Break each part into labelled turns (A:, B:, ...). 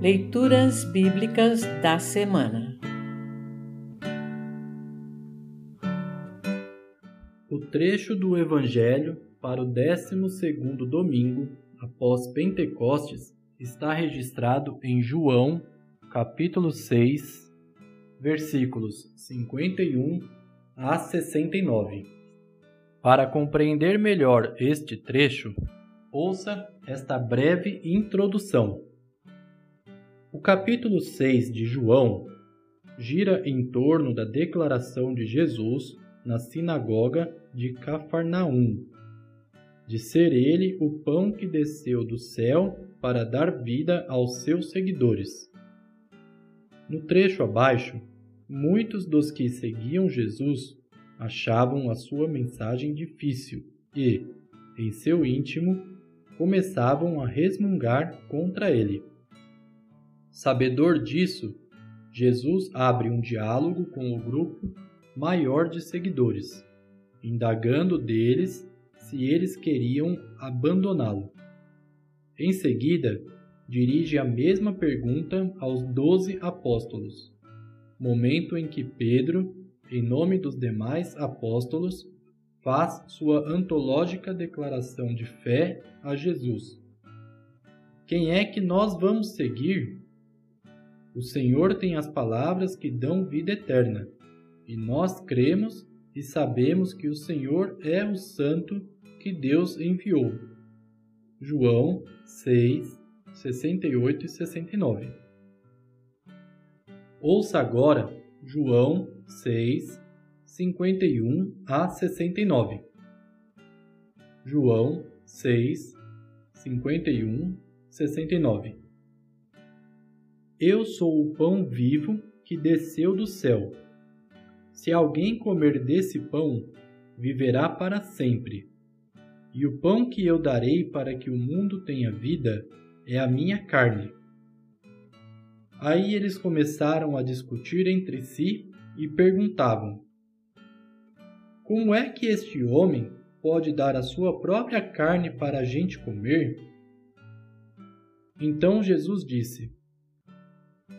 A: Leituras Bíblicas da Semana
B: O trecho do Evangelho para o 12º domingo após Pentecostes está registrado em João, capítulo 6, versículos 51 a 69. Para compreender melhor este trecho, ouça esta breve introdução. O capítulo 6 de João gira em torno da declaração de Jesus na sinagoga de Cafarnaum, de ser ele o pão que desceu do céu para dar vida aos seus seguidores. No trecho abaixo, muitos dos que seguiam Jesus achavam a sua mensagem difícil e, em seu íntimo, começavam a resmungar contra ele. Sabedor disso, Jesus abre um diálogo com o grupo maior de seguidores, indagando deles se eles queriam abandoná-lo. Em seguida, dirige a mesma pergunta aos doze apóstolos, momento em que Pedro, em nome dos demais apóstolos, faz sua antológica declaração de fé a Jesus. Quem é que nós vamos seguir? O Senhor tem as palavras que dão vida eterna, e nós cremos e sabemos que o Senhor é o Santo que Deus enviou. João 6, 68 e 69. Ouça agora João 6, 51 a 69. João 6, 51, 69. Eu sou o pão vivo que desceu do céu. Se alguém comer desse pão, viverá para sempre. E o pão que eu darei para que o mundo tenha vida é a minha carne. Aí eles começaram a discutir entre si e perguntavam: Como é que este homem pode dar a sua própria carne para a gente comer? Então Jesus disse: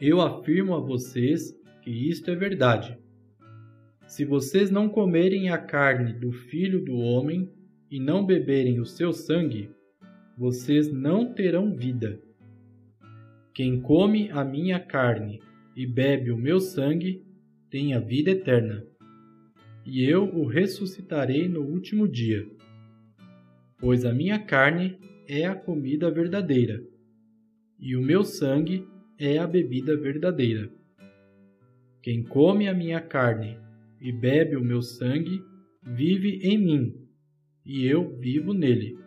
B: eu afirmo a vocês que isto é verdade. Se vocês não comerem a carne do Filho do Homem e não beberem o seu sangue, vocês não terão vida. Quem come a minha carne e bebe o meu sangue tem a vida eterna, e eu o ressuscitarei no último dia. Pois a minha carne é a comida verdadeira, e o meu sangue é a bebida verdadeira. Quem come a minha carne e bebe o meu sangue, vive em mim, e eu vivo nele.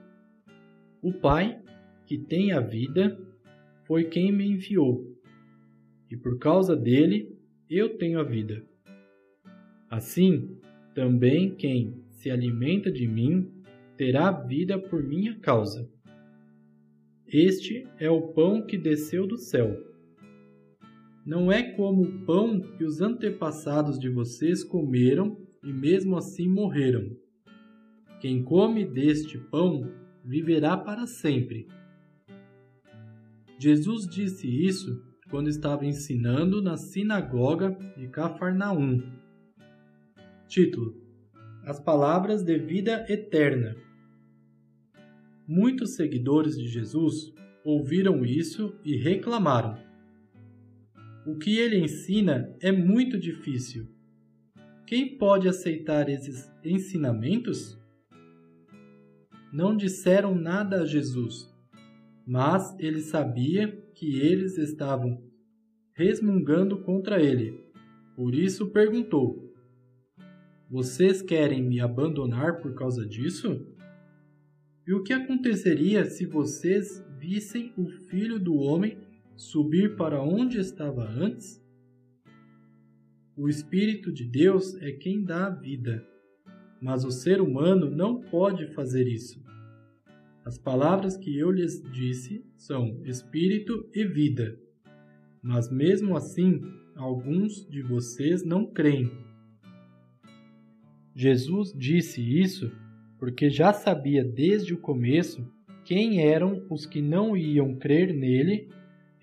B: O Pai, que tem a vida, foi quem me enviou, e por causa dele eu tenho a vida. Assim, também quem se alimenta de mim terá vida por minha causa. Este é o pão que desceu do céu não é como o pão que os antepassados de vocês comeram e mesmo assim morreram. Quem come deste pão viverá para sempre. Jesus disse isso quando estava ensinando na sinagoga de Cafarnaum. Título: As palavras de vida eterna. Muitos seguidores de Jesus ouviram isso e reclamaram. O que ele ensina é muito difícil. Quem pode aceitar esses ensinamentos? Não disseram nada a Jesus, mas ele sabia que eles estavam resmungando contra ele. Por isso perguntou: Vocês querem me abandonar por causa disso? E o que aconteceria se vocês vissem o filho do homem subir para onde estava antes? O Espírito de Deus é quem dá a vida, mas o ser humano não pode fazer isso. As palavras que eu lhes disse são Espírito e vida, mas mesmo assim alguns de vocês não creem. Jesus disse isso porque já sabia desde o começo quem eram os que não iam crer nele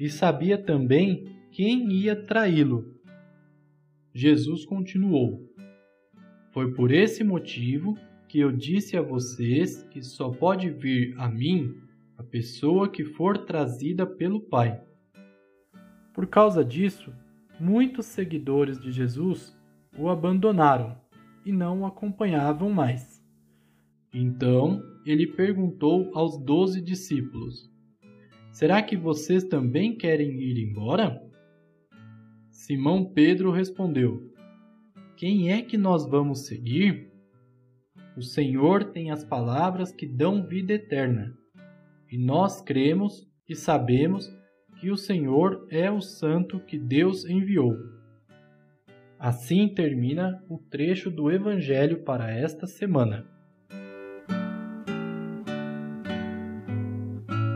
B: e sabia também quem ia traí-lo. Jesus continuou: Foi por esse motivo que eu disse a vocês que só pode vir a mim a pessoa que for trazida pelo Pai. Por causa disso, muitos seguidores de Jesus o abandonaram e não o acompanhavam mais. Então ele perguntou aos doze discípulos: Será que vocês também querem ir embora? Simão Pedro respondeu: Quem é que nós vamos seguir? O Senhor tem as palavras que dão vida eterna. E nós cremos e sabemos que o Senhor é o Santo que Deus enviou. Assim termina o trecho do Evangelho para esta semana.